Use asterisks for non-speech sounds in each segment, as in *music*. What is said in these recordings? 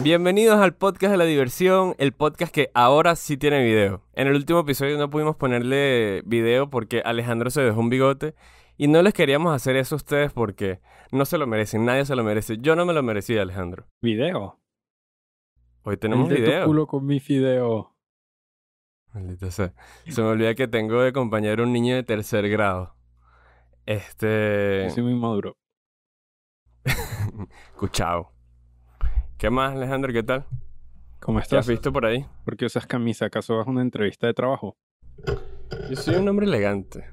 *laughs* Bienvenidos al podcast de la diversión, el podcast que ahora sí tiene video. En el último episodio no pudimos ponerle video porque Alejandro se dejó un bigote y no les queríamos hacer eso a ustedes porque no se lo merecen, nadie se lo merece. Yo no me lo merecía, Alejandro. ¿Video? Hoy tenemos El de tu video. culo con mi fideo. Maldita sea. Se me olvida que tengo de compañero un niño de tercer grado. Este. Yo soy muy maduro. *laughs* Cuchao. ¿Qué más, Alejandro? ¿Qué tal? ¿Cómo ¿Qué has estás? visto por ahí? ¿Por qué usas camisa? ¿Acaso vas a una entrevista de trabajo? Yo soy un hombre elegante.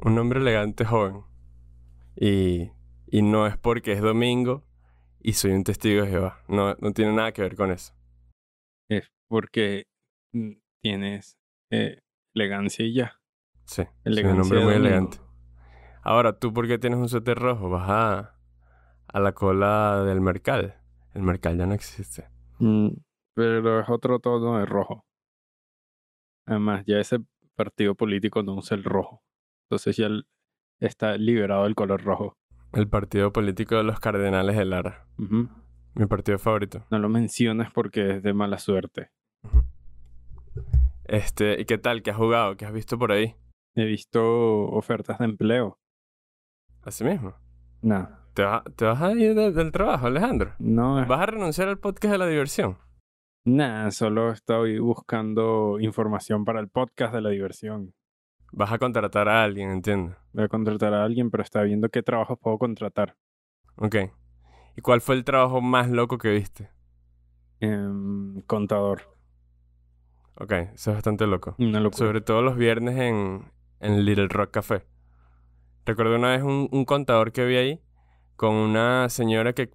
Un hombre elegante joven. Y, y no es porque es domingo y soy un testigo de Jehová. No, no tiene nada que ver con eso. Es porque tienes eh, elegancia y ya. Sí, soy un Elegancia hombre muy domingo. elegante. Ahora, ¿tú por qué tienes un suéter rojo? Vas a, a la cola del mercal. El mercal ya no existe. Mm, pero es otro tono de rojo. Además, ya ese partido político no usa el rojo. Entonces ya el- está liberado del color rojo. El partido político de los cardenales de Lara. Mi partido favorito. No lo mencionas porque es de mala suerte. Este, ¿y qué tal? ¿Qué has jugado? ¿Qué has visto por ahí? He visto ofertas de empleo. Así mismo. Nada. ¿Te, vas- te vas a ir de- del trabajo, Alejandro? No ¿Vas a renunciar al podcast de la diversión? Nada, solo estoy buscando información para el podcast de la diversión. Vas a contratar a alguien, entiendo. Voy a contratar a alguien, pero está viendo qué trabajos puedo contratar. Ok. ¿Y cuál fue el trabajo más loco que viste? Em, contador. Ok, eso es bastante loco. Una locura. Sobre todo los viernes en, en Little Rock Café. Recuerdo una vez un, un contador que vi ahí con una señora que,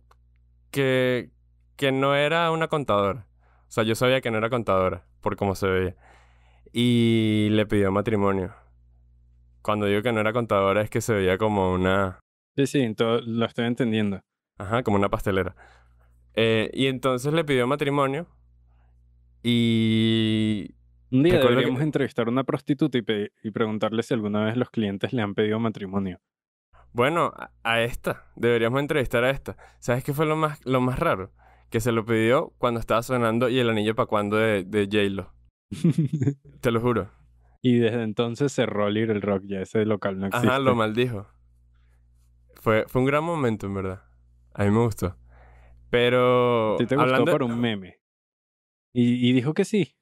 que, que no era una contadora. O sea, yo sabía que no era contadora por cómo se veía. Y le pidió matrimonio. Cuando digo que no era contadora es que se veía como una... Sí, sí, todo, lo estoy entendiendo. Ajá, como una pastelera. Eh, y entonces le pidió matrimonio. Y Un día deberíamos que- entrevistar a una prostituta y, y preguntarle si alguna vez los clientes le han pedido matrimonio. Bueno, a, a esta. Deberíamos entrevistar a esta. ¿Sabes qué fue lo más, lo más raro? Que se lo pidió cuando estaba sonando y el anillo para cuando de, de J-Lo. *laughs* Te lo juro. y desde entonces cerró Little Rock, ya ese local no existe. Ajá, lo maldijo. Fue, fue un gran momento, en verdad. A mí me gustó. Pero. Ti te gustó hablando- por un meme. Y, y dijo que sí.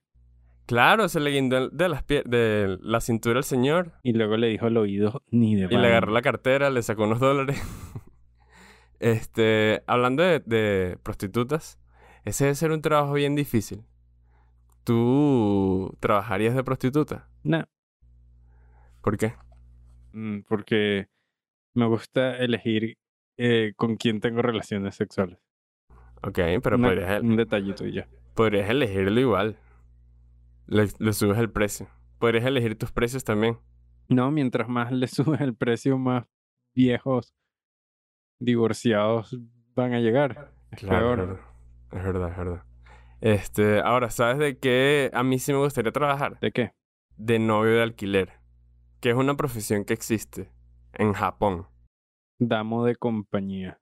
Claro, se le guindó de, las pie- de la cintura al señor. Y luego le dijo al oído, ni de Y le broma". agarró la cartera, le sacó unos dólares. *laughs* este, hablando de, de prostitutas, ese debe ser un trabajo bien difícil. ¿Tú trabajarías de prostituta? Nah, ¿Por qué? mm, porque me gusta elegir eh, con quién tengo relaciones sexuales. Ok, pero Una- podrías, un detallito y ya. podrías elegirlo igual. Le, le subes el precio. Podrías elegir tus precios también. No, mientras más le *laughs* subes el precio, más viejos divorciados van a llegar. Es Claro, es peor. verdad. Es verdad, es verdad. Este, ahora, ¿sabes de qué a mí sí me gustaría trabajar? ¿De qué? De novio de alquiler, que es una profesión que existe en Japón. Damo de compañía.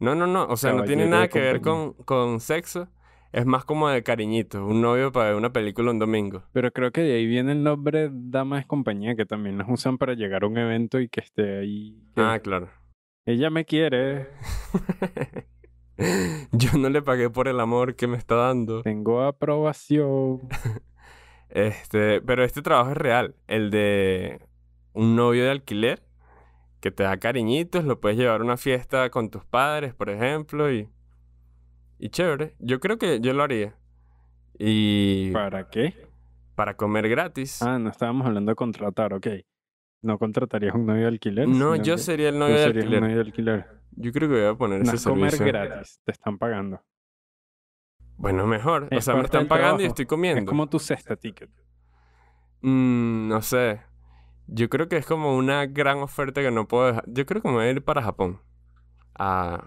No, no, no, o sea, no tiene nada que ver con, con sexo, es más como de cariñito, un novio para ver una película un domingo. Pero creo que de ahí viene el nombre dama de compañía, que también los usan para llegar a un evento y que esté ahí. que Ah, claro. Ella me quiere, *laughs* Yo no le pagué por el amor que me está dando. tengo aprobación. *laughs* Este, pero este trabajo es real, el de un novio de alquiler que te da cariñitos, lo puedes llevar a una fiesta con tus padres, por ejemplo, y y chévere. Yo creo que yo lo haría. Y ¿Para qué? para comer gratis. Ah, no estábamos hablando de contratar, ok. No contratarías un novio de alquiler. no, yo sería el novio de alquiler. novio de alquiler. Yo creo que voy a poner No ese es comer servicio. gratis, te están pagando. Bueno, mejor. O sea, me están pagando y estoy comiendo. Es como tu cesta ticket. Mm, no sé. Yo creo que es como una gran oferta que no puedo dejar. Yo creo que me voy a ir para Japón. A.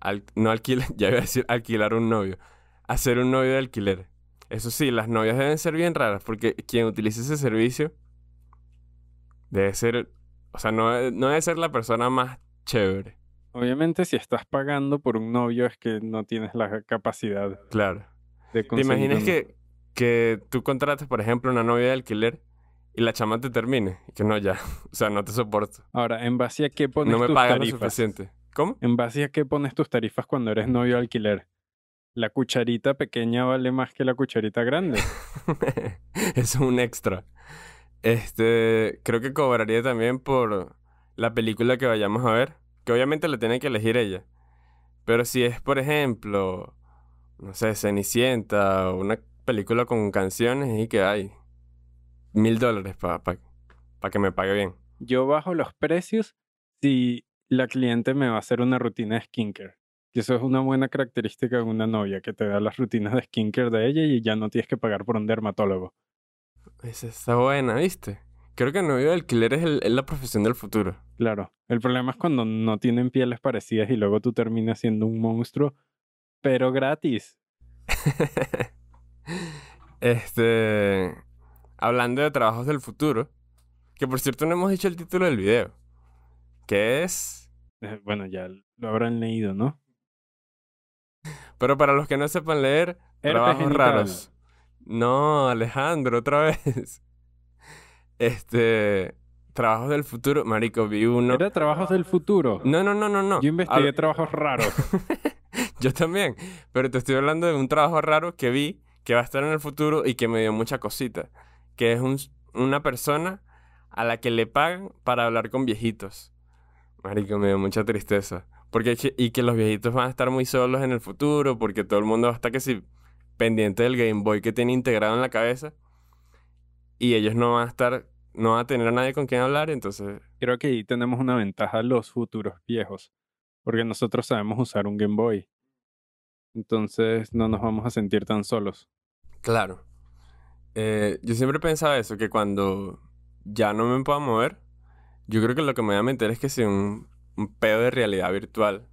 al- no alquilar, *laughs* ya iba a decir alquilar un novio. Hacer un novio de alquiler. Eso sí, las novias deben ser bien raras porque quien utilice ese servicio debe ser. O sea, no, no debe ser la persona más chévere. Obviamente, si estás pagando por un novio es que no tienes la capacidad Claro. de ¿Te imaginas que, que tú contrates, por ejemplo, una novia de alquiler y la chama te termine? Que no, ya. *laughs* O sea, no te soporto. Ahora, ¿en base a qué pones No me tus pagan lo tarifas? suficiente. ¿Cómo? ¿En base a qué pones tus tarifas cuando eres novio de alquiler? ¿La cucharita pequeña vale más que la cucharita grande? *laughs* Es un extra. Este, creo que cobraría también por la película que vayamos a ver, que obviamente la tiene que elegir ella. Pero si es, por ejemplo, no sé, Cenicienta o una película con canciones y que hay mil dólares para que me pague bien. Yo bajo los precios si la cliente me va a hacer una rutina de skincare. Que eso es una buena característica de una novia, que te da las rutinas de skincare de ella y ya no tienes que pagar por un dermatólogo. Esa está buena, ¿viste? Creo que novio de alquiler es, el- es la profesión del futuro. Claro, el problema es cuando no tienen pieles parecidas y luego tú terminas siendo un monstruo, pero gratis. *laughs* este. Hablando de trabajos del futuro, que por cierto no hemos dicho el título del video, que es. *laughs* Bueno, ya lo habrán leído, ¿no? Pero para los que no sepan leer, Herpes trabajos genital. raros. No, Alejandro, otra vez. *laughs* Este. Trabajos del futuro, marico, vi uno. Era trabajos del futuro. No, no, no, no, no. Yo investigué Hab- trabajos raros. *laughs* Yo también, pero te estoy hablando de un trabajo raro que vi que va a estar en el futuro y que me dio mucha cosita, que es un- una persona a la que le pagan para hablar con viejitos. Marico, me dio mucha tristeza. Porque que- y que los viejitos van a estar muy solos en el futuro, porque todo el mundo va a estar que si pendiente del Game Boy que tiene integrado en la cabeza y ellos no van a estar, no van a tener a nadie con quien hablar, entonces, Creo que ahí tenemos una ventaja los futuros viejos, porque nosotros sabemos usar un Game Boy. Entonces no nos vamos a sentir tan solos. Claro. Eh, yo siempre pensaba eso, que cuando ya no me pueda mover, yo creo que lo que me voy a meter es que sea un, un pedo de realidad virtual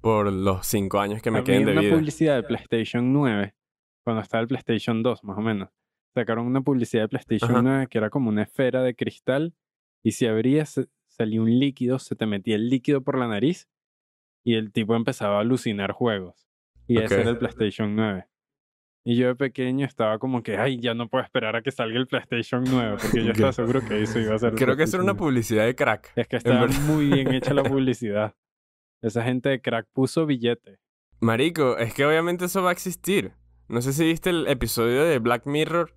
por los cinco años que me Había queden de una vida. publicidad de PlayStation 9, cuando estaba el PlayStation 2 más o menos. Sacaron una publicidad de PlayStation Ajá. 9 que era como una esfera de cristal y si abrías salía un líquido, se te metía el líquido por la nariz y el tipo empezaba a alucinar juegos. Y ese Ok. era el PlayStation 9. Y yo de pequeño estaba como que, ay, ya no puedo esperar a que salga el PlayStation 9, porque yo *laughs* estaba seguro que eso iba a ser. Creo que eso era una PlayStation 9. publicidad de crack. Es que estaba muy bien hecha la *laughs* publicidad. Esa gente de crack puso billete. Marico, es que obviamente eso va a existir. No sé si viste el episodio de Black Mirror,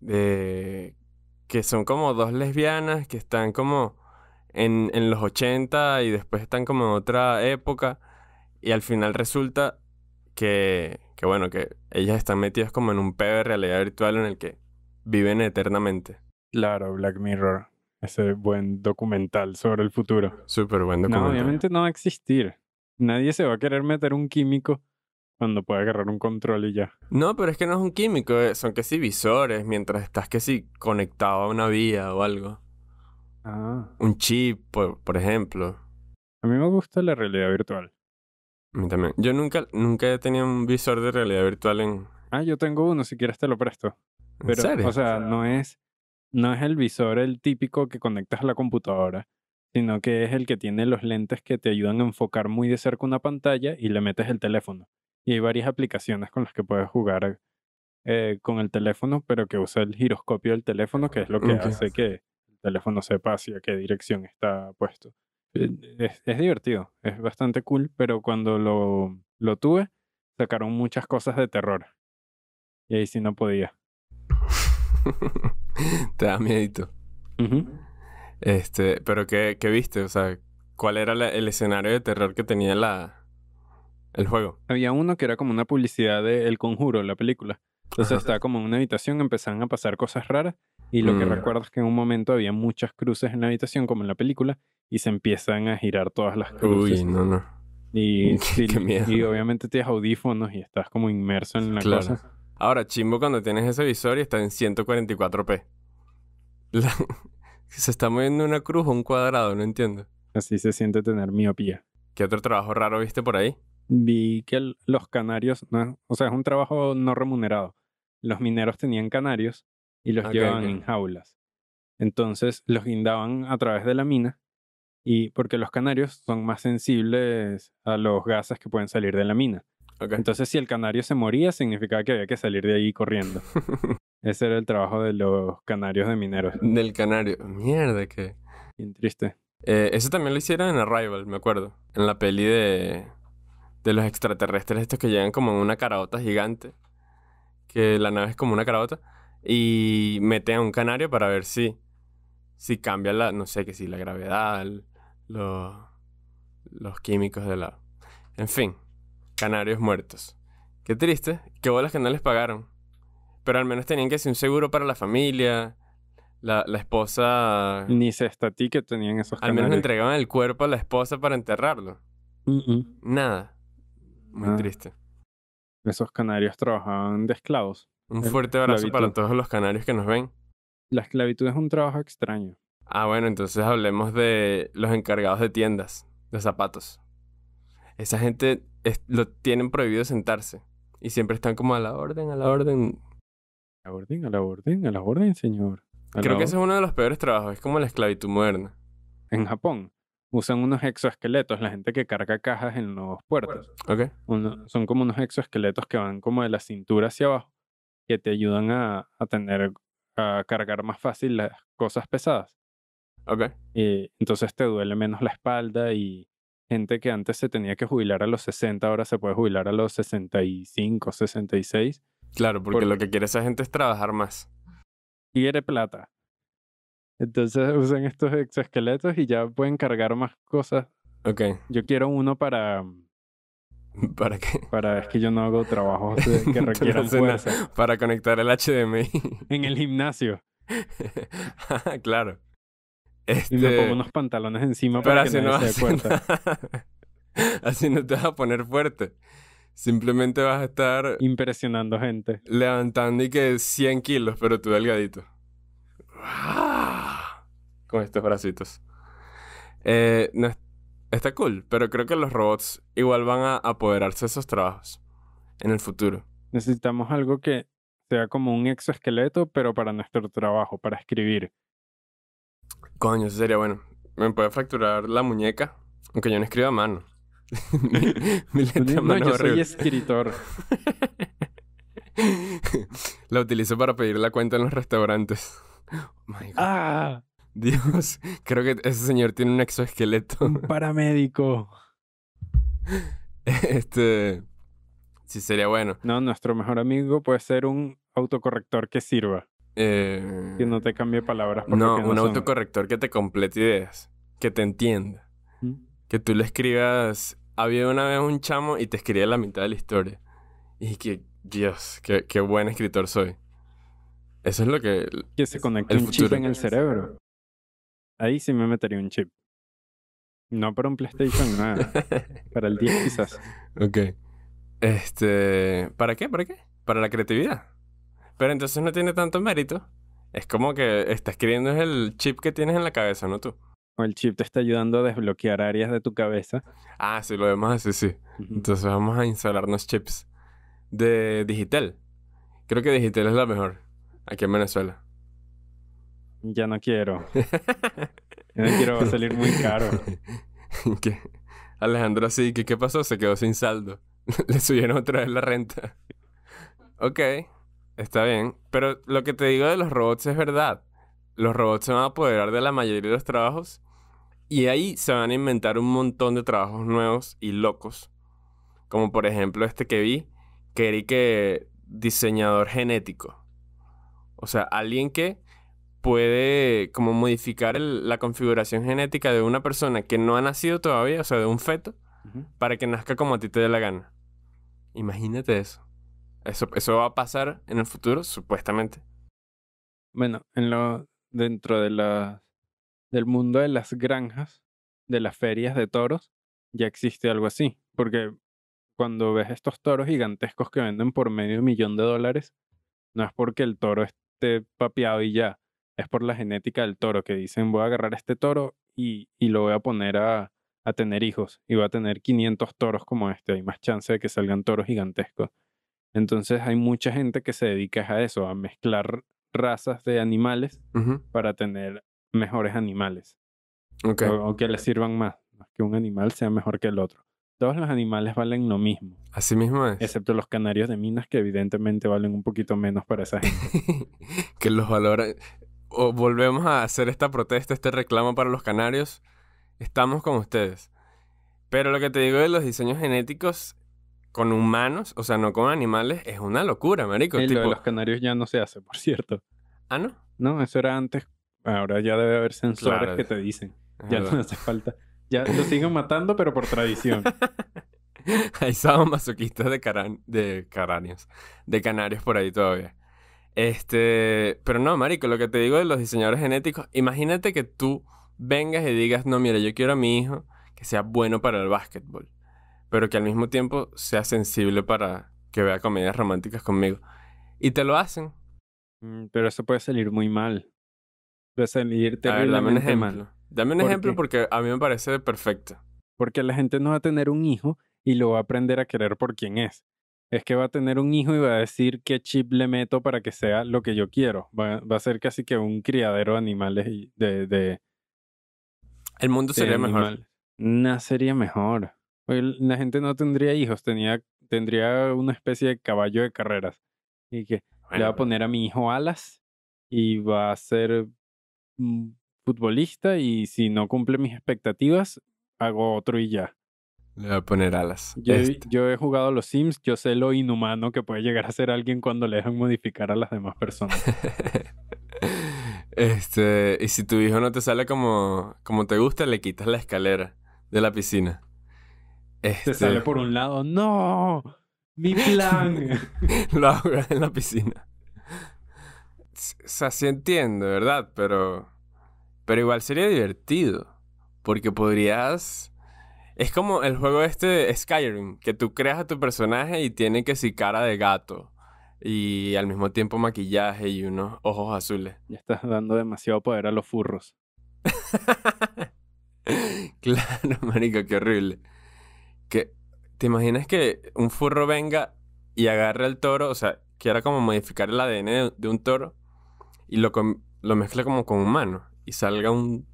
de que son como dos lesbianas que están como en, en los 80 y después están como en otra época y al final resulta que, que bueno, que ellas están metidas como en un pedo de realidad virtual en el que viven eternamente. Claro, Black Mirror. Ese buen documental sobre el futuro. Súper buen No, documental. obviamente no va a existir. Nadie se va a querer meter un químico cuando puede agarrar un control y ya. No, pero es que no es un químico, eh, son que sí visores mientras estás que sí conectado a una vía o algo. Ah. Un chip, por, por ejemplo. A mí me gusta la realidad virtual. A mí también. Yo nunca, nunca he tenido un visor de realidad virtual en... Ah, yo tengo uno, si quieres te lo presto. ¿En Pero, serio? o sea, no es, no es el visor el típico que conectas a la computadora, sino que es el que tiene los lentes que te ayudan a enfocar muy de cerca una pantalla y le metes el teléfono. Y hay varias aplicaciones con las que puedes jugar eh, con el teléfono, pero que usa el giroscopio del teléfono, que es lo que hace que el teléfono sepa hacia qué dirección está puesto. Eh, Es, es divertido, es bastante cool, pero cuando lo, lo tuve, sacaron muchas cosas de terror. Y ahí sí no podía. *laughs* Te da miedito. Este, pero ¿qué, qué viste? O sea, ¿cuál era la- el escenario de terror que tenía la... el juego? Había uno que era como una publicidad de El Conjuro, la película. Entonces Ajá. estaba como en una habitación, empezaban a pasar cosas raras y lo que Mm. recuerdo es que en un momento había muchas cruces en la habitación, como en la película, y se empiezan a girar todas las cruces. Uy, no, no. y, *laughs* miedo. y obviamente tienes audífonos y estás como inmerso en la Claro. cosa. Ahora, chimbo cuando tienes ese visor y está en 144p. La- *laughs* Se está moviendo una cruz o un cuadrado, no entiendo. Así se siente tener miopía. ¿Qué otro trabajo raro viste por ahí? Vi que el- los canarios, no, o sea, es un trabajo no remunerado. Los mineros tenían canarios y los llevaban en jaulas. Entonces los guindaban a través de la mina Y porque los canarios son más sensibles a los gases que pueden salir de la mina. Entonces, si el canario se moría, significaba que había que salir de ahí corriendo. *laughs* Ese era el trabajo de los canarios de mineros. Del canario. Mierda, que. Bien triste. Eh, eso también lo hicieron en Arrival, me acuerdo. En la peli de. de los extraterrestres, estos que llegan como en una carabota gigante. Que la nave es como una carabota. Y meten a un canario para ver si. si cambia la. no sé, que si la gravedad, el- los. los químicos de la. En fin, canarios muertos. Qué triste. Qué bolas que no les pagaron. Pero al menos tenían que hacer un seguro para la familia. La, la esposa. Ni se estatí que tenían esos Al menos le canarios. entregaban el cuerpo a la esposa para enterrarlo. Nada. Muy Ah. triste. Esos canarios trabajaban de esclavos. Un fuerte abrazo para todos los canarios que nos ven. La esclavitud es un trabajo extraño. Ah, bueno, entonces hablemos de los encargados de tiendas, de zapatos. Esa gente es- lo tienen prohibido sentarse. Y siempre están como a la orden, a la orden. A la orden, a la orden, a la orden, señor. A Creo que ese es uno de los peores trabajos. Es como la esclavitud moderna. En Japón usan unos exoesqueletos, la gente que carga cajas en los puertos. Son como unos exoesqueletos que van como de la cintura hacia abajo, que te ayudan a, a tener, a cargar más fácil las cosas pesadas. Ok. Y entonces te duele menos la espalda y gente que antes se tenía que jubilar a los 60, ahora se puede jubilar a los 65, 66 Claro, porque Por- lo que quiere esa gente es trabajar más. y quiere plata. Entonces *laughs* usan estos exoesqueletos y ya pueden cargar más cosas. Ok. Yo quiero uno para, *laughs* ¿Para qué? para es que yo no hago trabajos que *laughs* no requieran fuerza. Para conectar el HDMI. En el gimnasio. *laughs* claro. Y me Este, pongo unos pantalones encima pero para que así no, se dé cuenta. así no te vas a poner fuerte. Simplemente vas a estar Impresionando gente. levantando y que 100 kilos, pero tú delgadito. Con estos bracitos. Eh, no está cool, pero creo que los robots igual van a apoderarse de esos trabajos en el futuro. Necesitamos algo que sea como un exoesqueleto, pero para nuestro trabajo, para escribir. Coño, eso sería bueno. Me puede fracturar la muñeca, aunque yo no escribo a mano. *laughs* mi, mi No, mano yo soy escritor. *laughs* la utilizo para pedir la cuenta en los restaurantes. Oh my God. ¡Ah! Dios, *laughs* creo que ese señor tiene un exoesqueleto. Un *laughs* paramédico. este. Sí, sería bueno. No, nuestro mejor amigo puede ser un autocorrector que sirva. Eh, Que no te cambie palabras no, no un son. autocorrector que te complete ideas. Que te entienda. ¿Mm? Que tú le escribas. Había una vez un chamo y te escribía la mitad de la historia. Y que, Dios, qué, qué buen escritor soy. Eso es lo que. Que se conecte el un chip en el cerebro. Ahí sí me metería un chip. No para un PlayStation, nada. *laughs* Para el 10 quizás. ok. Este. ¿Para qué? ¿Para qué? Para la creatividad. Pero entonces no tiene tanto mérito. Es como que está escribiendo es el chip que tienes en la cabeza, no tú. O el chip te está ayudando a desbloquear áreas de tu cabeza. Ah, sí, lo vemos así, sí. Ujú. Entonces vamos a instalarnos chips de Digitel. Creo que Digitel es la mejor aquí en Venezuela. Ya no quiero. Ya no quiero, va *laughs* a salir muy caro. *laughs* ¿Qué? Alejandro así, que ¿qué pasó? Se quedó sin saldo. *laughs* Le subieron otra vez la renta. Ok, está bien. Pero lo que te digo de los robots es verdad. Los robots se van a apoderar de la mayoría de los trabajos y ahí se van a inventar un montón de trabajos nuevos y locos. Como por ejemplo este que vi, que era que diseñador genético. O sea, alguien que puede como modificar el- la configuración genética de una persona que no ha nacido todavía, o sea, de un feto, para que nazca como a ti te dé la gana. Imagínate eso. Eso, eso va a pasar en el futuro, supuestamente. Bueno, en lo, dentro de la, del mundo de las granjas, de las ferias de toros, ya existe algo así. Porque cuando ves estos toros gigantescos que venden por medio millón de dólares, no es porque el toro esté papeado y ya, es por la genética del toro, que dicen voy a agarrar este toro y, y lo voy a poner a, a tener hijos y va a tener 500 toros como este, hay más chance de que salgan toros gigantescos. Entonces hay mucha gente que se dedica a eso, a mezclar razas de animales para tener mejores animales. Ok. o, o que les sirvan más. Que un animal sea mejor que el otro. Todos los animales valen lo mismo, Así mismo es. excepto los canarios de minas que evidentemente valen un poquito menos para esa gente. *laughs* que los valoran. O volvemos a hacer esta protesta, este reclamo para los canarios. Estamos con ustedes. Pero lo que te digo de los diseños genéticos con humanos, o sea, no con animales, es una locura, marico. Y lo de los canarios ya no se hace, por cierto. Ah, ¿no? No, eso era antes. Ahora ya debe haber sensores Claro. que te dicen. Es Ya verdad. no hace falta. Ya lo siguen matando, pero por tradición. *laughs* Hay masoquistas de, caran- de de canarios por ahí todavía. Este, pero no, marico, lo que te digo de los diseñadores genéticos, imagínate que tú vengas y digas, no, mira, yo quiero a mi hijo que sea bueno para el básquetbol, pero que al mismo tiempo sea sensible para que vea comedias románticas conmigo. Y te lo hacen. Mm, Pero eso puede salir muy mal. Puede salir A ver, dame un terriblemente ejemplo. mal. Dame un ¿Por ejemplo qué? porque a mí me parece perfecto. Porque la gente no va a tener un hijo y lo va a aprender a querer por quien es. Es que va a tener un hijo y va a decir qué chip le meto para que sea lo que yo quiero. Va, va a ser casi que un criadero de animales y de, de, El mundo de sería mejor. No sería mejor. Porque La gente no tendría hijos, tenía, tendría una especie de caballo de carreras. Y que le Bueno, voy a poner a mi hijo alas y va a ser mm, futbolista y si no cumple mis expectativas, hago otro y ya. Le voy a poner alas. Yo, he- Este. yo he jugado a los Sims, yo sé lo inhumano que puede llegar a ser alguien cuando le dejan modificar a las demás personas. *laughs* Este, y si tu hijo no te sale como, como te gusta, le quitas la escalera de la piscina. Este, Te sale por un lado, ¡no! ¡Mi plan! *laughs* lo ahogas en la piscina. O sea, sí entiendo, ¿verdad? Pero, pero igual sería divertido. Porque podrías... Es como el juego este de Skyrim, que tú creas a tu personaje y tiene que sí cara de gato. Y al mismo tiempo maquillaje y unos ojos azules. ya estás dando demasiado poder a los furros. *laughs* claro, marico, qué horrible. Que, ¿te imaginas que un furro venga y agarre al toro? O sea, quiera como modificar el ADN de, un toro y lo, lo mezcle como con humano y salga un,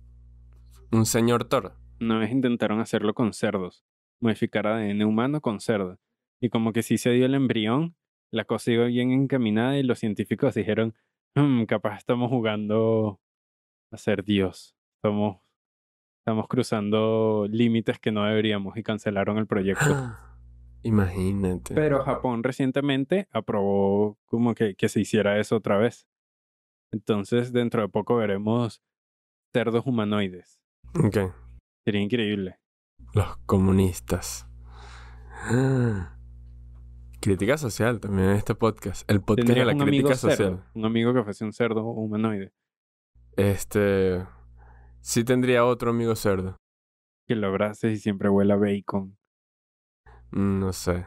un señor toro. Una vez intentaron hacerlo con cerdos, modificar ADN humano con cerdo. Y como que sí se dio el embrión, la cosa iba bien encaminada y los científicos dijeron, "Hmm, capaz estamos jugando a ser Dios. Estamos, estamos cruzando límites que no deberíamos y cancelaron el proyecto. Imagínate. Pero Japón recientemente aprobó como que, que se hiciera eso otra vez. Entonces, dentro de poco veremos cerdos humanoides. Ok. Sería increíble. Los comunistas. *gasps* Crítica social también en este podcast. El podcast de ¿Tendrías la crítica cerdo? social. Un amigo que fuese un cerdo humanoide. Este. Sí tendría otro amigo cerdo. Que lo abraces y siempre huela bacon. Mm, No sé.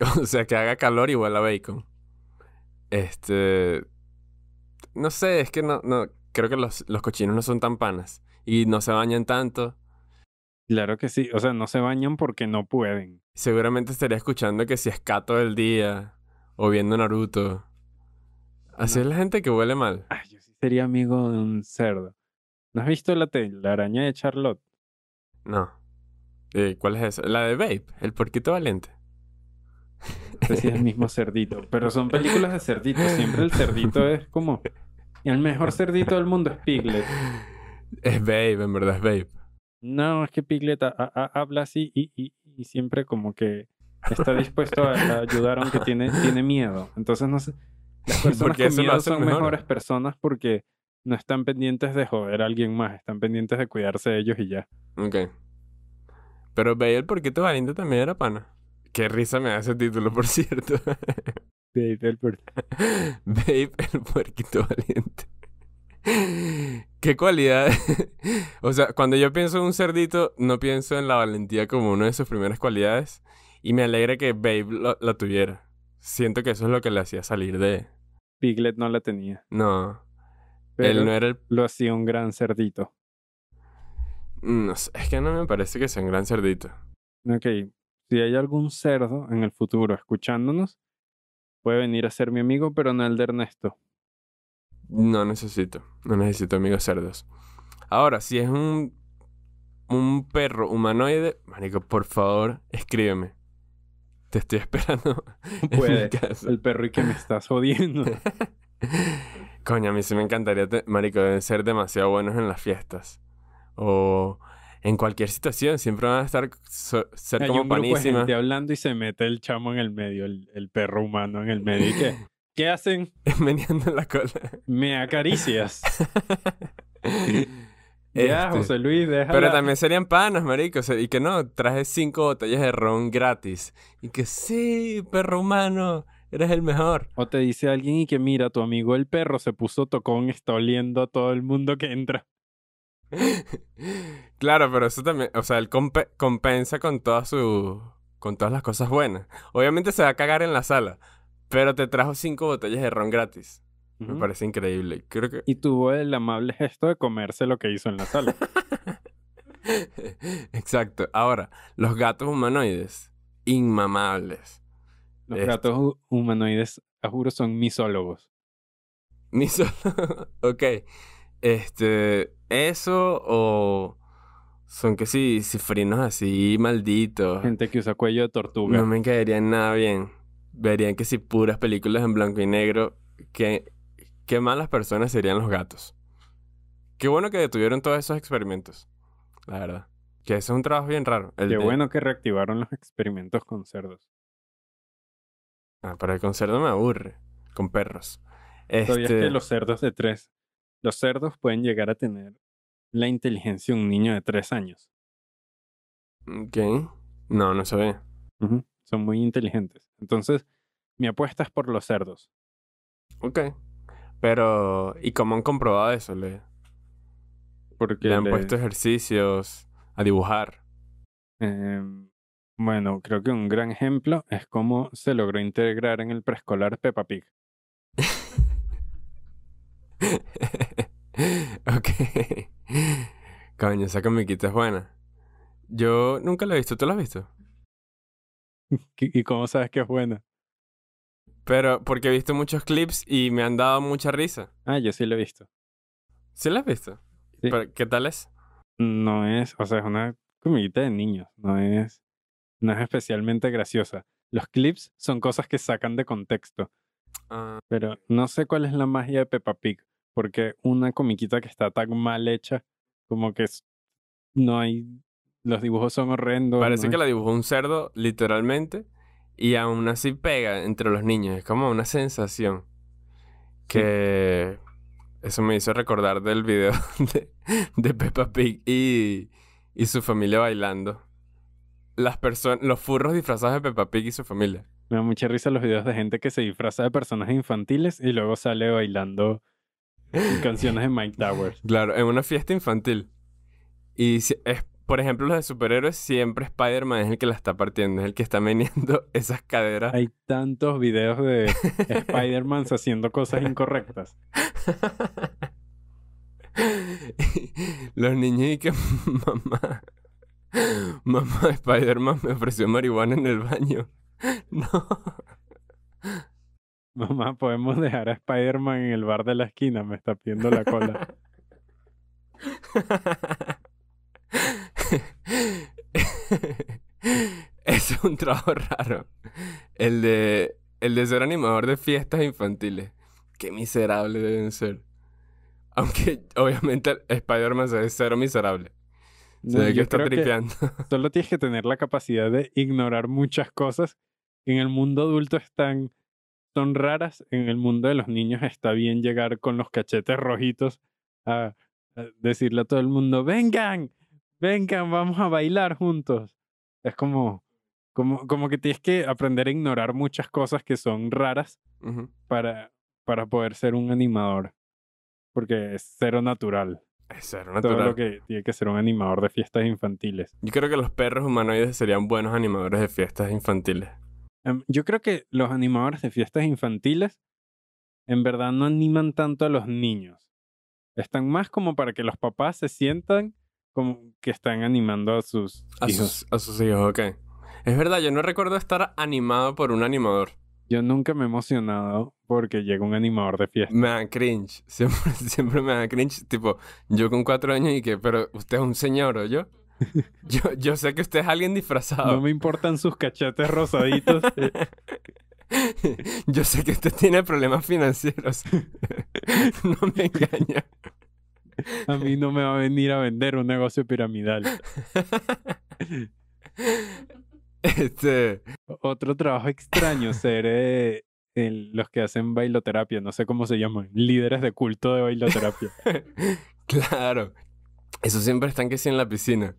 *laughs* O sea, que haga calor y huela bacon. Este. No sé, es que no, no. Creo que los, los cochinos no son tan panas. Y no se bañan tanto. Claro que sí. O sea, no se bañan porque no pueden. Seguramente estaría escuchando que si es todo el día. O viendo Naruto. Así No. es la gente que huele mal. Ay, yo sí sería amigo de un cerdo. ¿No has visto la, la araña de Charlotte? No. Eh, ¿Cuál es esa? La de Babe, el porquito valiente. No sé si es el mismo cerdito. Pero son películas de cerditos. Siempre el cerdito es como... El mejor cerdito del mundo es Piglet. Es Babe, en verdad es Babe. No, es que Piglet a- a- a- habla así y, y- y siempre como que está dispuesto a, a ayudar aunque tiene, tiene miedo. Entonces no sé. Las *laughs* personas con miedo son mejor. mejores personas porque no están pendientes de joder a alguien más, están pendientes de cuidarse de ellos y ya. Ok. Pero Babe, el porquito valiente también era pana. Qué risa me da ese título, por *laughs* cierto. Babe, el per- Babe, *laughs* el puerquito valiente. *laughs* ¿Qué cualidad? *laughs* o sea, cuando yo pienso en un cerdito, no pienso en la valentía como una de sus primeras cualidades. Y me alegra que Babe lo- la tuviera. Siento que eso es lo que le hacía salir de... Piglet no la tenía. No, Pero él no era el... lo hacía un gran cerdito. No sé, es que no me parece que sea un gran cerdito. Ok, si hay algún cerdo en el futuro escuchándonos, puede venir a ser mi amigo, pero no el de Ernesto. No necesito, no necesito amigos cerdos. Ahora, si es un un perro humanoide, marico, por favor, escríbeme. Te estoy *laughs* esperando. Puede. El perro y que me estás jodiendo. *laughs* Coño, a mí sí me encantaría, te- marico, deben ser demasiado buenos en las fiestas. O en cualquier situación, siempre van a estar so- ser Hay como un grupo de gente hablando y se mete el chamo en el medio, el, el perro humano en el medio. ¿Y qué? *laughs* ¿Qué hacen? *laughs* Meneando la cola. Me acaricias. *laughs* Ya, Este, José Luis, déjala. Pero también serían panas, marico. o sea, y que no, traje cinco botellas de ron gratis. Y que sí, perro humano, eres el mejor. O te dice alguien y que mira, tu amigo el perro se puso tocón, está oliendo a todo el mundo que entra. *laughs* Claro, pero eso también, o sea, él compe- compensa con todas su, con todas las cosas buenas. Obviamente se va a cagar en la sala, pero te trajo cinco botellas de ron gratis. Me parece increíble. Creo que Y tuvo el amable gesto de comerse lo que hizo en la sala. *laughs* Exacto. Ahora, los gatos humanoides, inmamables. Los gatos hu- humanoides, a juro, son misólogos. *laughs* Solo. ok. Este. Eso o. Son que sí, cifrinos así malditos. Gente que usa cuello de tortuga. No me caerían nada bien. Verían que si puras películas en blanco y negro. Que, qué malas personas serían los gatos. Qué bueno que detuvieron todos esos experimentos. La verdad. Que eso es un trabajo bien raro. El Qué de- bueno que reactivaron los experimentos con cerdos. Ah, pero el concerto me aburre. Con perros. ¿Sabías Este... que los cerdos de tres, los cerdos pueden llegar a tener la inteligencia de un niño de tres años? Ok. No, no sabía. Ujú, Son muy inteligentes. Entonces, mi apuesta es por los cerdos. Ok. Pero, ¿y cómo han comprobado eso? ¿Le, Porque le han le- puesto ejercicios a dibujar? em, bueno, creo que un gran ejemplo es cómo se logró integrar en el preescolar Peppa Pig. *laughs* ok. Coño, esa comiquita es buena. Yo nunca la he visto. ¿Tú la has visto? *laughs* ¿Y cómo sabes que es buena? Pero porque he visto muchos clips y me han dado mucha risa. Ah, yo sí la he visto. ¿Sí la has visto? Sí. Pero, ¿Qué tal es? No es, o sea, es una comidita de niños, no es, no es especialmente graciosa. Los clips son cosas que sacan de contexto, Ah, pero no sé cuál es la magia de Peppa Pig, porque una comiquita que está tan mal hecha, como que es- no hay, los dibujos son horrendos. parece no que la dibujó un cerdo, literalmente. Y aún así pega entre los niños. Es como una sensación. Que eso me hizo recordar del video *laughs* de, de Peppa Pig y, y su familia bailando. Las personas, los furros disfrazados de Peppa Pig y su familia. Me da mucha risa los videos de gente que se disfraza de personajes infantiles y luego sale bailando *laughs* canciones de Mike Towers. Claro, en una fiesta infantil. Y es, por ejemplo, los de superhéroes, siempre Spider-Man es el que la está partiendo, es el que está meneando *laughs* esas caderas. Hay tantos videos de *laughs* Spider-Man haciendo cosas incorrectas. *laughs* Los niños y que mamá, mamá, Spider-Man me ofreció marihuana en el baño. No. Mamá, podemos dejar a Spider-Man en el bar de la esquina, me está pidiendo la cola. *laughs* Es un trabajo raro. El de, el de ser animador de fiestas infantiles. Qué miserable deben ser. Aunque *laughs* obviamente Spider-Man se ve cero miserable. Se No, ve que yo está que *laughs* solo tienes que tener la capacidad de ignorar muchas cosas que en el mundo adulto están son raras, en el mundo de los niños está bien llegar con los cachetes rojitos a, a decirle a todo el mundo, vengan, vengan, vamos a bailar juntos. Es como, como, como que tienes que aprender a ignorar muchas cosas que son raras para, para poder ser un animador. Porque es cero natural. Es cero Todo natural. lo que tiene que ser un animador de fiestas infantiles. Yo creo que los perros humanoides serían buenos animadores de fiestas infantiles. Em, Yo creo que los animadores de fiestas infantiles en verdad no animan tanto a los niños. Están más como para que los papás se sientan como que están animando a sus A hijos. sus, a sus hijos, ok. Es verdad, yo no recuerdo estar animado por un animador. Yo nunca me he emocionado porque llega un animador de fiesta. Me dan cringe. *laughs* Siempre, siempre me dan cringe. Tipo, yo con cuatro años y que, pero usted es un señor, ¿o yo? *laughs* Yo, yo sé que usted es alguien disfrazado. No me importan sus cachetes rosaditos. *laughs* Yo sé que usted tiene problemas financieros. no me engaña. A mí no me va a venir a vender un negocio piramidal. Este. Otro trabajo extraño, ser eh, el- los que hacen bailoterapia, no sé cómo se llaman, líderes de culto de bailoterapia. *laughs* Claro. Eso siempre están que sí en la piscina.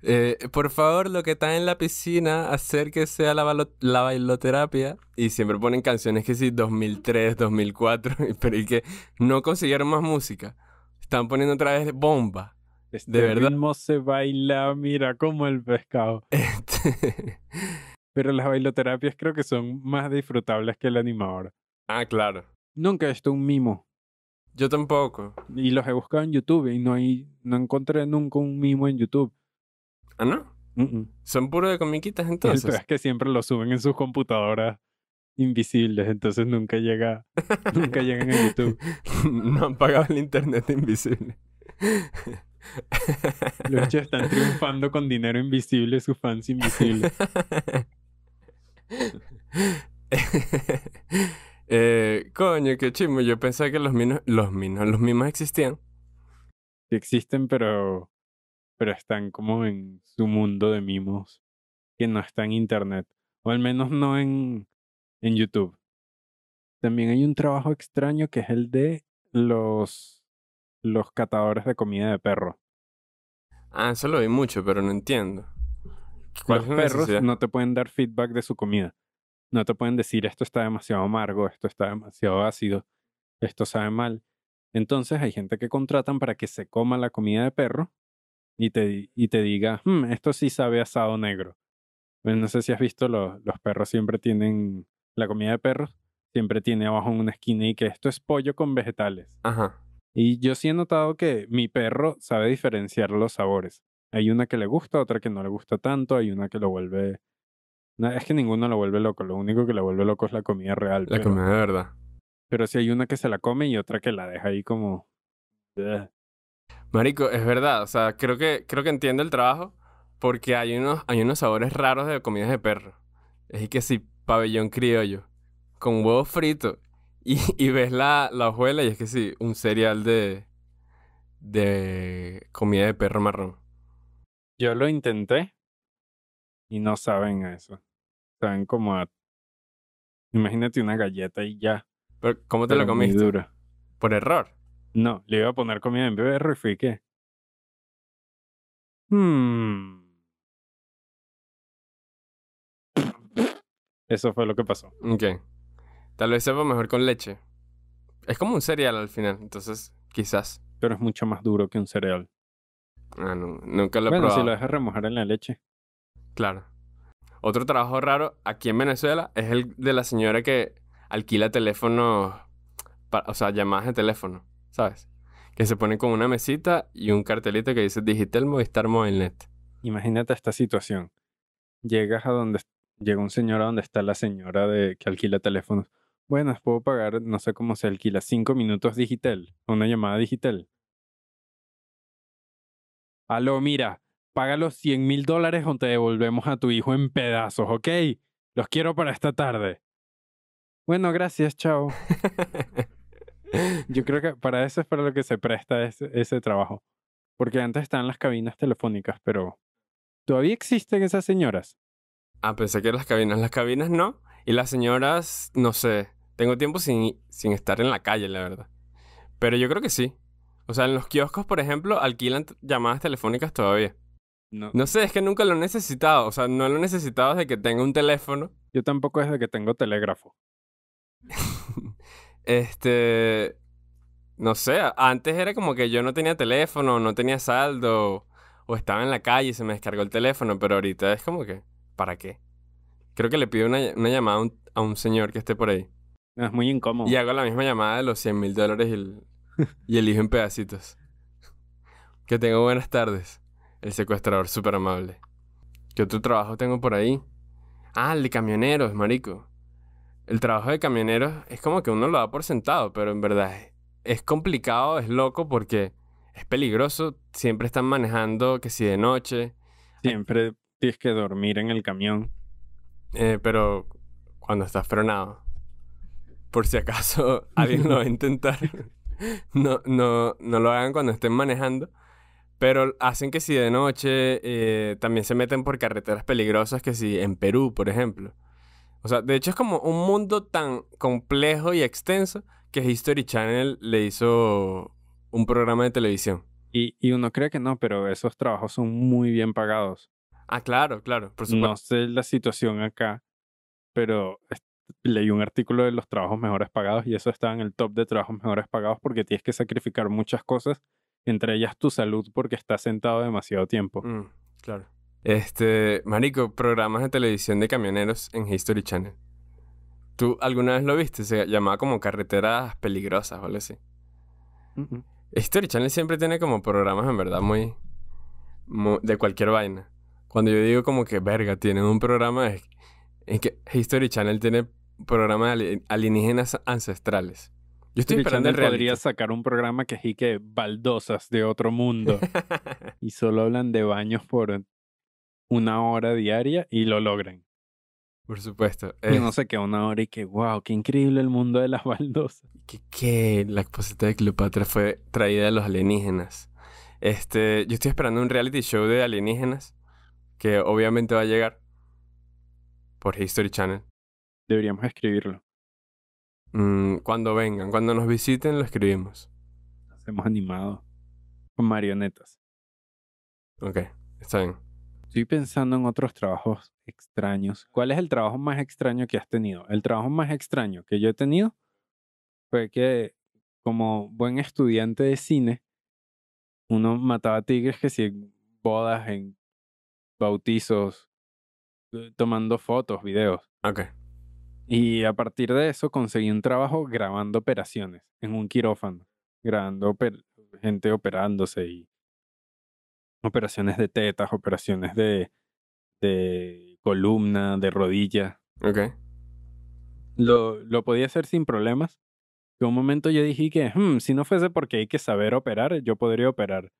Eh, por favor, lo que está en la piscina, acérquese a la, la bailoterapia. Y siempre ponen canciones que sí, 2003, 2004. *laughs* Pero y que no consiguieron más música. Están poniendo otra vez bomba. Este ¿De verdad? ritmo se baila, mira como el pescado. *laughs* Este... Pero las bailoterapias creo que son más disfrutables que el animador. ah, claro. Nunca he visto un mimo. Yo tampoco. Y los he buscado en YouTube y no hay, no encontré nunca un mimo en YouTube. Ah, ¿no? Son puro de comiquitas entonces. es que siempre lo suben en sus computadoras invisibles, entonces nunca llega, nunca llegan a YouTube. *laughs* no han pagado el internet invisible. Los hechos están triunfando con dinero invisible, sus fans invisibles. *laughs* eh, coño, qué chismo. Yo pensaba que los minos, los minos, los mimos existían. Que existen, pero, pero están como en su mundo de mimos, que no está en internet, o al menos no en, en YouTube. También hay un trabajo extraño que es el de los, los catadores de comida de perro. Ah, eso lo vi mucho, pero no entiendo. ¿Cuál Los perros no te pueden dar feedback de su comida. No te pueden decir esto está demasiado amargo, esto está demasiado ácido, esto sabe mal. Entonces hay gente que contratan para que se coma la comida de perro y te, y te diga, "Hmm, esto sí sabe asado negro. Pues no sé si has visto, los, los perros siempre tienen, la comida de perros siempre tiene abajo en una esquina y que esto es pollo con vegetales. Ajá. Y yo sí he notado que mi perro sabe diferenciar los sabores. Hay una que le gusta, otra que no le gusta tanto, hay una que lo vuelve... No, es que ninguno lo vuelve loco, lo único que lo vuelve loco es la comida real. La pero, comida de verdad. pero sí hay una que se la come y otra que la deja ahí como... Marico, es verdad. O sea, creo que, creo que entiendo el trabajo porque hay unos, hay unos sabores raros de comidas de perro. Es que sí, pabellón criollo, con huevo frito. Y, y ves la, la hojuela y es que sí, un cereal de, de comida de perro marrón. Yo lo intenté y no saben a eso. Saben como a... Imagínate una galleta y ya. Pero, ¿cómo te pero lo muy comiste? dura. Por error. No, le iba a poner comida en perro y fui que... Hmm. Eso fue lo que pasó. Ok. Tal vez sepa mejor con leche. Es como un cereal al final, entonces quizás. Pero es mucho más duro que un cereal. Ah, no, nunca lo he bueno, si probado. lo dejas remojar en la leche. Claro. Otro trabajo raro aquí en Venezuela es el de la señora que alquila teléfonos, pa- o sea, llamadas de teléfono, ¿sabes? Que se pone con una mesita y un cartelito que dice Digital Movistar Movilnet. Imagínate esta situación. Llegas a donde llega un señor a donde está la señora de que alquila teléfonos. Buenas, puedo pagar, no sé cómo se alquila, cinco minutos digital, una llamada digital. Aló, mira, paga los 100 mil dólares o te devolvemos a tu hijo en pedazos, ¿ok? Los quiero para esta tarde. Bueno, gracias, chao. *laughs* Yo creo que para eso es para lo que se presta ese, ese trabajo. Porque antes estaban las cabinas telefónicas, pero ¿todavía existen esas señoras? Ah, pensé que las cabinas. Las cabinas no. Y las señoras, no sé. Tengo tiempo sin, sin estar en la calle, la verdad. Pero yo creo que sí. O sea, en los kioscos, por ejemplo, alquilan llamadas telefónicas todavía. No. No sé, es que nunca lo he necesitado. O sea, no lo he necesitado desde que tenga un teléfono. Yo tampoco desde que tengo telégrafo. *laughs* Este. No sé, antes era como que yo no tenía teléfono, no tenía saldo, o estaba en la calle y se me descargó el teléfono, pero ahorita es como que, ¿para qué? Creo que le pido una, una llamada a un, a un señor que esté por ahí. No, Es muy incómodo. Y hago la misma llamada de los 100 mil dólares y el, y el hijo en pedacitos. Que tengo buenas tardes. El secuestrador súper amable. ¿Qué otro trabajo tengo por ahí? Ah, el de camioneros, marico. El trabajo de camioneros es como que uno lo da por sentado, pero en verdad es, es complicado, es loco porque es peligroso. Siempre están manejando que si de noche. Siempre tienes que dormir en el camión. Eh, pero cuando estás frenado. Por si acaso *laughs* alguien lo va a intentar. *laughs* no, no, no lo hagan cuando estén manejando. Pero hacen que si de noche eh, también se meten por carreteras peligrosas que si en Perú, por ejemplo. O sea, de hecho es como un mundo tan complejo y extenso que History Channel le hizo un programa de televisión. Y, y uno cree que no, pero esos trabajos son muy bien pagados. Ah, claro, claro, por supuesto. No sé la situación acá, pero leí un artículo de los trabajos mejores pagados y eso está en el top de trabajos mejores pagados porque tienes que sacrificar muchas cosas, entre ellas tu salud porque estás sentado demasiado tiempo. Mm, claro. Este, marico, programas de televisión de camioneros en History Channel. ¿Tú alguna vez lo viste? Se llamaba como Carreteras Peligrosas o algo así. Mm, mm. History Channel siempre tiene como programas en verdad muy, mu- de cualquier vaina. Cuando yo digo como que verga, tienen un programa es, es que History Channel tiene programas de ali- alienígenas ancestrales. Yo estoy History esperando el Channel reality. podría sacar un programa que es que baldosas de otro mundo *laughs* y solo hablan de baños por una hora diaria y lo logran. Por supuesto. Y Eh, no sé qué, una hora y que, wow, qué increíble el mundo de las baldosas. que, que la esposita de Cleopatra fue traída de los alienígenas. Este, yo estoy esperando un reality show de alienígenas que obviamente va a llegar por History Channel. Deberíamos escribirlo. Mm, cuando vengan, cuando nos visiten, lo escribimos. Hacemos animado. Con marionetas. Ok, está bien. Estoy pensando en otros trabajos extraños. ¿Cuál es el trabajo más extraño que has tenido? El trabajo más extraño que yo he tenido fue que, como buen estudiante de cine, uno mataba tigres que si bodas, en bautizos, eh, tomando fotos, videos. Ok. Y a partir de eso conseguí un trabajo grabando operaciones en un quirófano, grabando oper- gente operándose y operaciones de tetas, operaciones de, de columna, de rodilla. Ok. Lo, lo podía hacer sin problemas. En un momento yo dije que, "Hmm, si no fuese porque hay que saber operar, yo podría operar.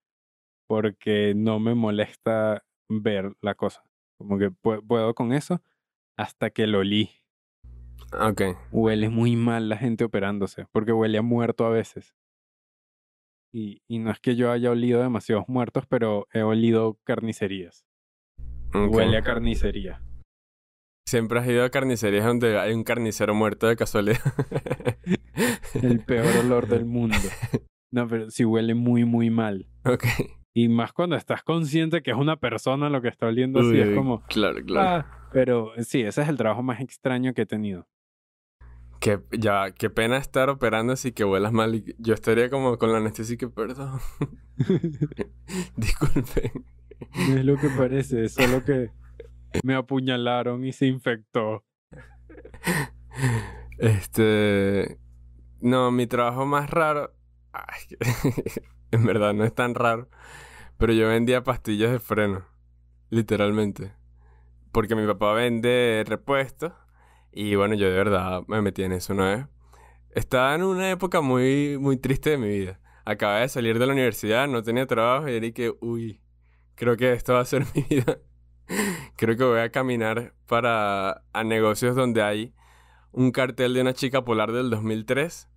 Porque no me molesta ver la cosa. Como que pu- puedo con eso hasta que lo olí. Ok. Huele muy mal la gente operándose, porque huele a muerto a veces. Y, y no es que yo haya olido demasiados muertos, pero he olido carnicerías. Huele a carnicería. Siempre has ido a carnicerías donde hay un carnicero muerto de casualidad. *laughs* El peor olor del *laughs* mundo. No, pero sí huele muy, muy mal. ok. Y más cuando estás consciente que es una persona lo que está oliendo así, Uy, es como... Claro, claro. "Ah". Pero sí, ese es el trabajo más extraño que he tenido. Qué, ya, qué pena estar operando así que huelas mal. y yo estaría como con la anestesia que perdón. *laughs* *laughs* Disculpen. No es lo que parece, es solo que me apuñalaron y se infectó. Este. No, mi trabajo más raro. ay, *laughs* en verdad no es tan raro. Pero yo vendía pastillas de freno. Literalmente. Porque mi papá vende repuestos. Y bueno, yo de verdad me metí en eso una vez. Estaba en una época muy, muy triste de mi vida. Acababa de salir de la universidad, no tenía trabajo y era que, uy, creo que esto va a ser *laughs* mi vida. creo que voy a caminar para a negocios donde hay un cartel de una chica polar del 2003.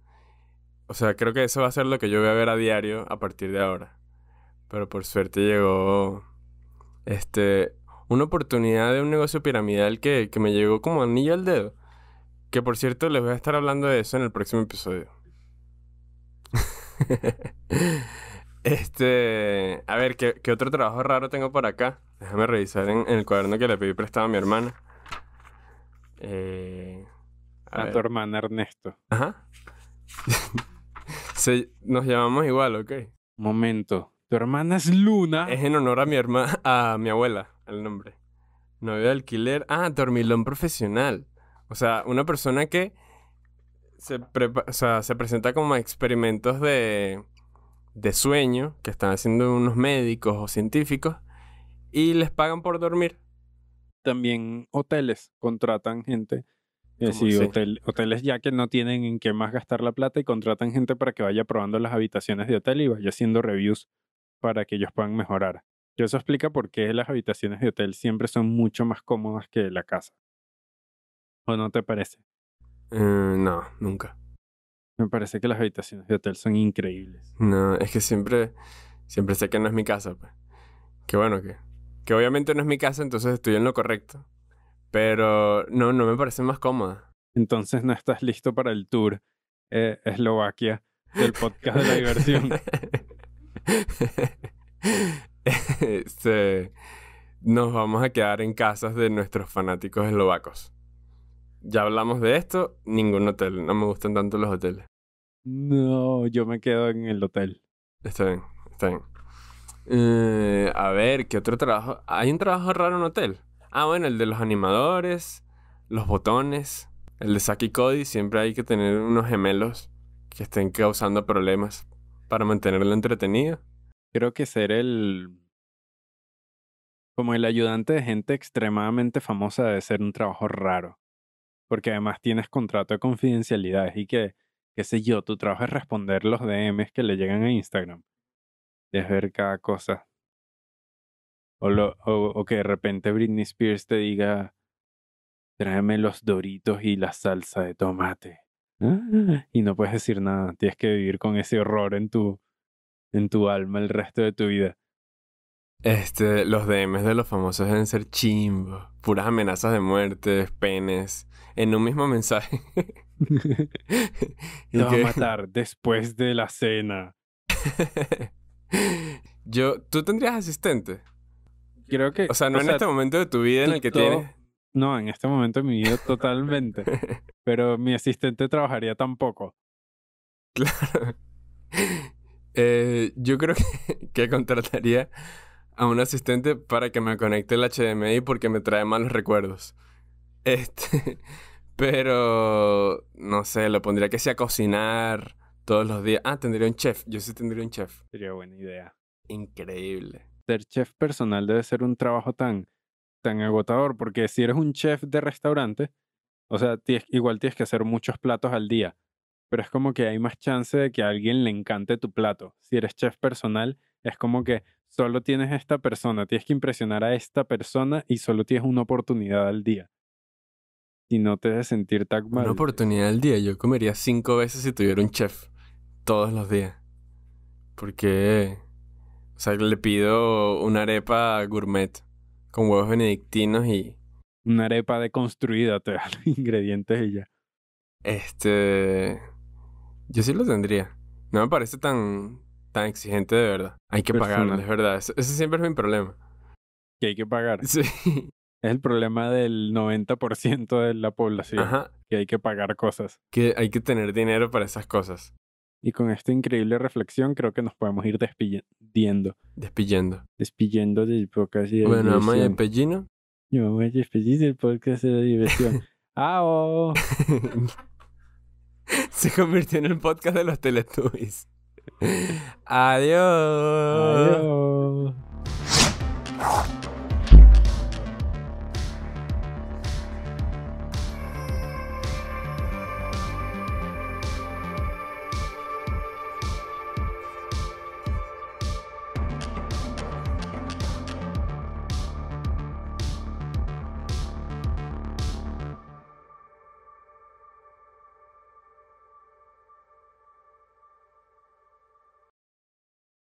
O sea, creo que eso va a ser lo que yo voy a ver a diario a partir de ahora. Pero por suerte llegó este una oportunidad de un negocio piramidal que, que me llegó como anillo al dedo. Que por cierto les voy a estar hablando de eso en el próximo episodio. *laughs* este, a ver, ¿qué, qué otro trabajo raro tengo por acá? Déjame revisar en, en el cuaderno que le pedí prestado a mi hermana. Eh, a tu hermana Ernesto. Ajá. *laughs* Se- nos llamamos igual, ok. Momento. Tu hermana es Luna. Es en honor a mi hermana, a mi abuela, el nombre. Novio de alquiler. Ah, dormilón profesional. O sea, una persona que se, prepa- o sea, se presenta como a experimentos de, de sueño que están haciendo unos médicos o científicos y les pagan por dormir. También hoteles contratan gente Eh, ¿Cómo sí, hotel- hoteles ya que no tienen en qué más gastar la plata y contratan gente para que vaya probando las habitaciones de hotel y vaya haciendo reviews para que ellos puedan mejorar. Y eso explica por qué las habitaciones de hotel siempre son mucho más cómodas que la casa. ¿O no te parece? Eh, no, nunca. Me parece que las habitaciones de hotel son increíbles. No, es que siempre, siempre sé que no es mi casa, pues. Que bueno, que, que obviamente no es mi casa, entonces estoy en lo correcto. Pero no, no me parece más cómoda. Entonces no estás listo para el tour eh, Eslovaquia del podcast de la diversión. *laughs* *laughs* Este, nos vamos a quedar en casas de nuestros fanáticos eslovacos. Ya hablamos de esto, ningún hotel. No me gustan tanto los hoteles. No, yo me quedo en el hotel. Está bien, está bien. Eh, a ver, ¿qué otro trabajo? ¿Hay un trabajo raro en hotel? Ah, bueno, el de los animadores, los botones, el de Saki Cody. Siempre hay que tener unos gemelos que estén causando problemas para mantenerlo entretenido. Creo que ser el... como el ayudante de gente extremadamente famosa debe ser un trabajo raro. Porque además tienes contrato de confidencialidad y que, qué sé yo, tu trabajo es responder los DMs que le llegan a Instagram. Es ver cada cosa. O, lo, o que de repente Britney Spears te diga, tráeme los doritos y la salsa de tomate. Ah, Y no puedes decir nada, tienes que vivir con ese horror en tu, en tu alma el resto de tu vida. Este, los DMs de los famosos deben ser chimbos. Puras amenazas de muerte, penes, en un mismo mensaje. *laughs* *laughs* Te va a matar después de la cena. *laughs* Yo, ¿tú tendrías asistente? Creo que. O sea, no en este momento de tu vida en el que todo- tienes. No, en este momento de mi vida totalmente. *laughs* Pero mi asistente trabajaría tampoco. *laughs* Claro. Eh, yo creo que, que contrataría a un asistente para que me conecte el HDMI porque me trae malos recuerdos. Este, *laughs* pero no sé, lo pondría que sea cocinar todos los días. Ah, tendría un chef. Yo sí tendría un chef. Sería buena idea. Increíble. Ser chef personal debe ser un trabajo tan, tan agotador. Porque si eres un chef de restaurante, o sea, tienes- igual tienes que hacer muchos platos al día. Pero es como que hay más chance de que a alguien le encante tu plato. Si eres chef personal, es como que solo tienes esta persona, tienes que impresionar a esta persona y solo tienes una oportunidad al día. Y no te debes sentir tan mal. Una oportunidad al día. Yo comería cinco veces si tuviera un chef todos los días. Porque, o sea, le pido una arepa gourmet con huevos benedictinos y Una arepa deconstruida, te da los *laughs* ingredientes y ya. este, yo sí lo tendría. No me parece tan, tan exigente de verdad. Hay que pagarlo, Personal. es verdad. Ese, ese siempre es mi problema. Que hay que pagar. *laughs* Sí. Es el problema del 90% de la población, Ajá. que hay que pagar cosas. Que hay que tener dinero para esas cosas. Y con esta increíble reflexión creo que nos podemos ir despidiendo. Despillando. Despidiendo del podcast de la Bueno, Amaya diversión. Pellino. Yo me voy a despedir del podcast de la diversión. *laughs* ¡Ao! *laughs* Se convirtió en el podcast de los Teletubbies. *laughs* Adiós. Adiós.